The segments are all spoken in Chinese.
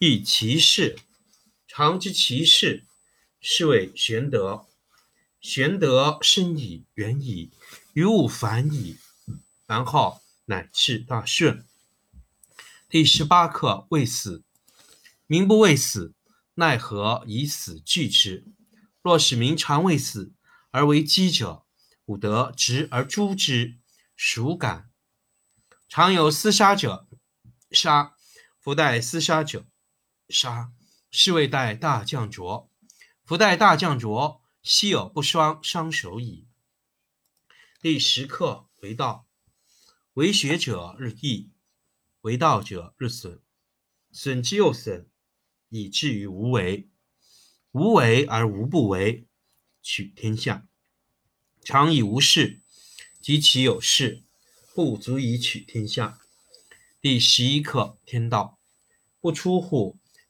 亦其事。常知其事，是谓玄德。玄德深矣，远矣，于物反矣，然后乃至大顺。第十八课：未死，民不畏死，奈何以死惧之？若使民常畏死，而为饥者，吾得执而诛之，孰敢？常有厮杀者，杀；夫代厮杀者，杀。是谓代大将浊。夫代大将浊，昔有不双，伤手矣。第十课：为道，为学者日益。为道者日损，损之又损，以至于无为。无为而无不为，取天下常以无事，及其有事，不足以取天下。第十一课天道，不出户，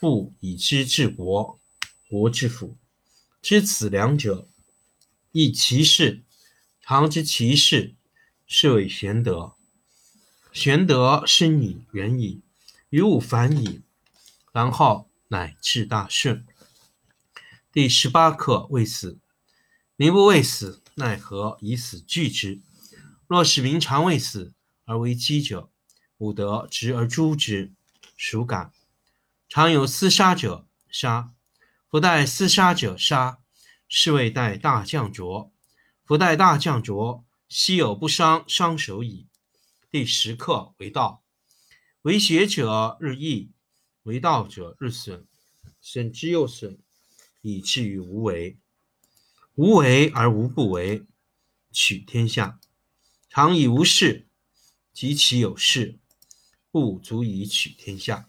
不以知治国，国之福。知此两者，亦其事。常知其事，是谓玄德。玄德深矣，远矣，于物反矣，然后乃至大顺。第十八课：未死，民不畏死，奈何以死惧之？若使民常畏死，而为饥者，吾得执而诛之，孰敢？常有厮杀者，杀；不待厮杀者，杀。是谓代大将浊。不待大将浊，昔有不伤，伤手矣。第十课为道，为学者日益，为道者日损，损之又损，以至于无为。无为而无不为，取天下常以无事，及其有事，不足以取天下。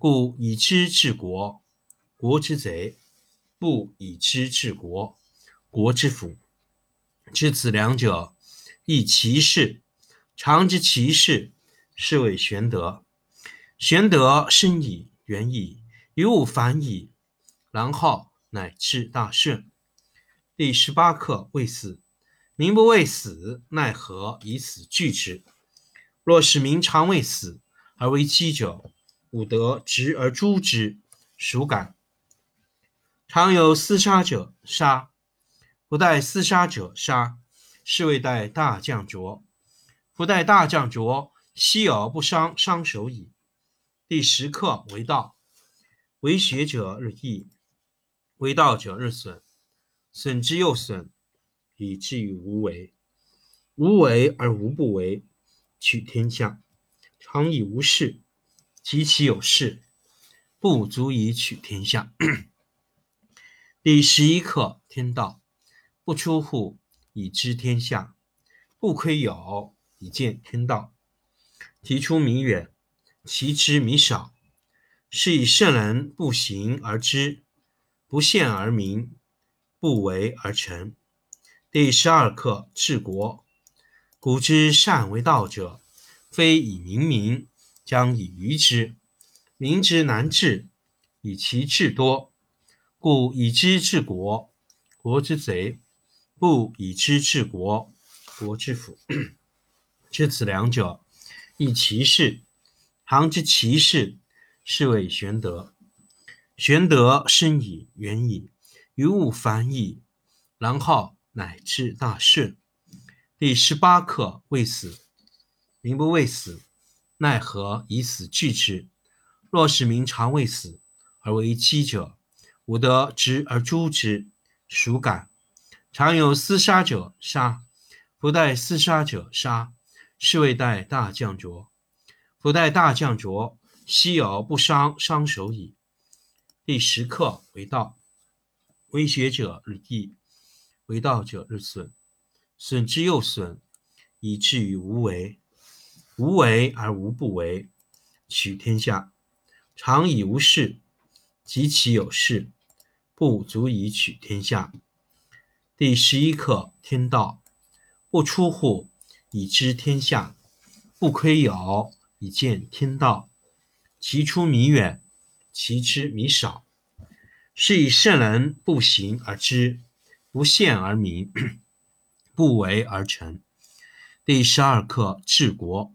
故以知治国，国之贼；不以知治国，国之福。知此两者，亦其事。常知其事，是谓玄德。玄德深矣，远矣，于物反矣，然后乃至大顺。第十八课：未死，民不畏死，奈何以死惧之？若使民常畏死，而为饥者，吾得执而诛之，孰敢？常有厮杀者，杀；不待厮杀者，杀。是谓待大将浊。不待大将浊，昔而不伤，伤手矣。第十课为道，为学者日益，为道者日损，损之又损，以至于无为。无为而无不为，取天下常以无事，及其有事，不足以取天下。第十一课：天道不出户，以知天下；不窥牖，以见天道。提出弥远，其知弥少。是以圣人不行而知，不见而明，不为而成。第十二课：治国。古之善为道者，非以明民，将以愚之。民之难治，以其智多。故以知治国，国之贼；不以知治国，国之福。知此两者，亦其事。常知其事。是谓玄德。玄德深矣，远矣，于物反矣，然后乃至大顺。第十八课：未死。民不畏死，奈何以死惧之？若是民常畏死，而为饥者，吾得执而诛之，孰敢？常有厮杀者，杀；不待厮杀者，杀。是谓待大将浊。不待大将浊。昔有不伤，伤手矣。第十课为道，为学者日益，为道者日损，损之又损，以至于无为。无为而无不为，取天下常以无事，及其有事，不足以取天下。第十一课天道不出户，以知天下；不窥牖，以见天道。其出弥远，其知弥少。是以圣人不行而知，不见而明，不为而成。第十二课治国。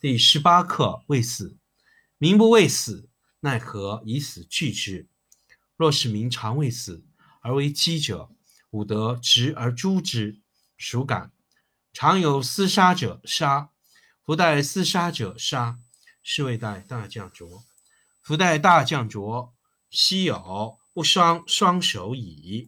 第十八课：未死。民不畏死，奈何以死惧之？若是民常畏死，而为饥者，吾得执而诛之，孰敢？常有厮杀者，杀；不待厮杀者，杀。是谓待大将浊。夫待大将浊，昔有不伤双手矣。